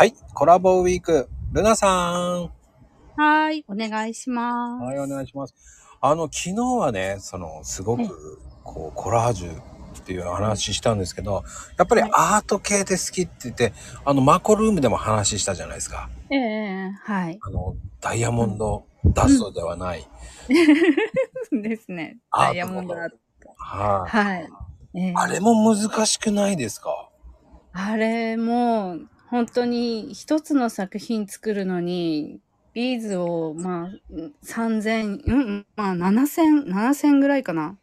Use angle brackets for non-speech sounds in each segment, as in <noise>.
はい、コラボウィーク、ルナさん。はい、お願いします。はい、お願いします。あの、昨日はね、その、すごはいく、こう、コラージュっていう話したんですけど、やっぱりはいアート系で好きって言って、あの、マコルームでも話したじゃないですか。ええはい。あの、ダイヤモンドダストではない。<laughs> ですね。ダイヤモンドアート。はい、はい。ええあれも難しくないですか？あれも、本当に一つの作品作るのに、ビーズを、まあ、3000、うん、まあ7000、7000ぐらいかな。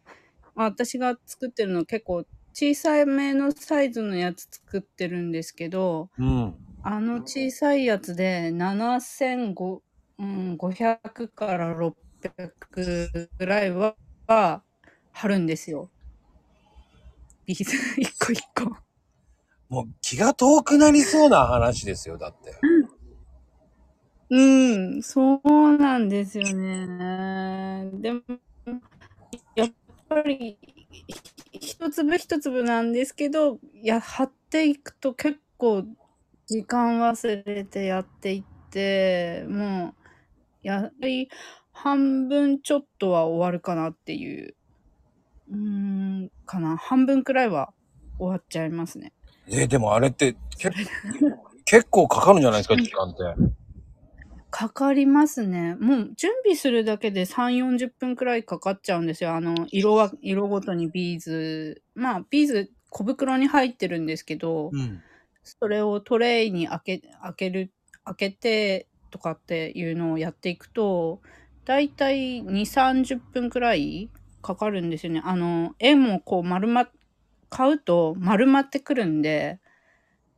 まあ私が作ってるの結構小さめのサイズのやつ作ってるんですけど、うん。あの小さいやつで7500、うん、500から600ぐらいはは貼るんですよ。ビーズ一個一個。もう気が遠くなりそうな話ですよ、だって。うん、そうなんですよね。でも、やっぱり、一粒一粒なんですけど、や、貼っていくと結構時間忘れてやっていって、もう、やっぱり半分ちょっとは終わるかなっていう、うん、かな。半分くらいは終わっちゃいますね。え、でもあれって、け結構かかるんじゃないですか、時間って。かかりますね。もう準備するだけで3、40分くらいかかっちゃうんですよ。あの、色は、色ごとにビーズ。まあ、ビーズ小袋に入ってるんですけど、うん。それをトレイに開け、開ける、開けてとかっていうのをやっていくと、だいたい2、30分くらいかかるんですよね。あの、絵もこう丸ま、買うと丸まってくるんで、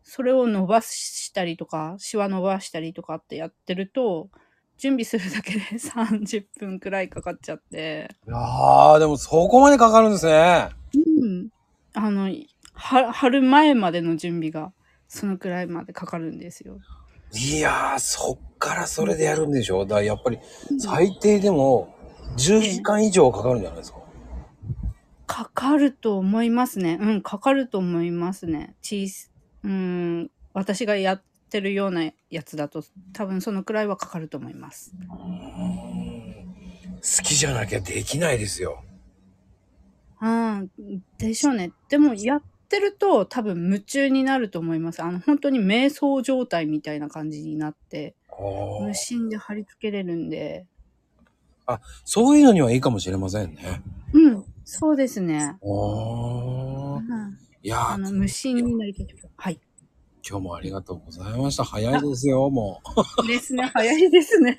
それを伸ばしたりとか、シワ伸ばしたりとかってやってると、準備するだけで <laughs> 30分くらいかかっちゃって、いやー、でもそこまでかかるんですね。うん。あの、は春前までの準備が、そのくらいまでかかるんですよ。いやー、そっからそれでやるんでしょ？だやっぱり最低でも10時間以上かかるんじゃないですか？かかると思いますね。うん、かかると思いますね。チーズ、うん、私がやってるようなやつだと、多分そのくらいはかかると思います。好きじゃなきゃできないですよ。うん、でしょうね。でも、やってると多分夢中になると思います。あの、本当に瞑想状態みたいな感じになって、無心で貼り付けれるんで、そういうのにはいいかもしれませんね。うん、そうですね。おーうん、いやー、あの、無心になりたい。はい。今日もありがとうございました。早いですよ、もう。ですね、早いですね。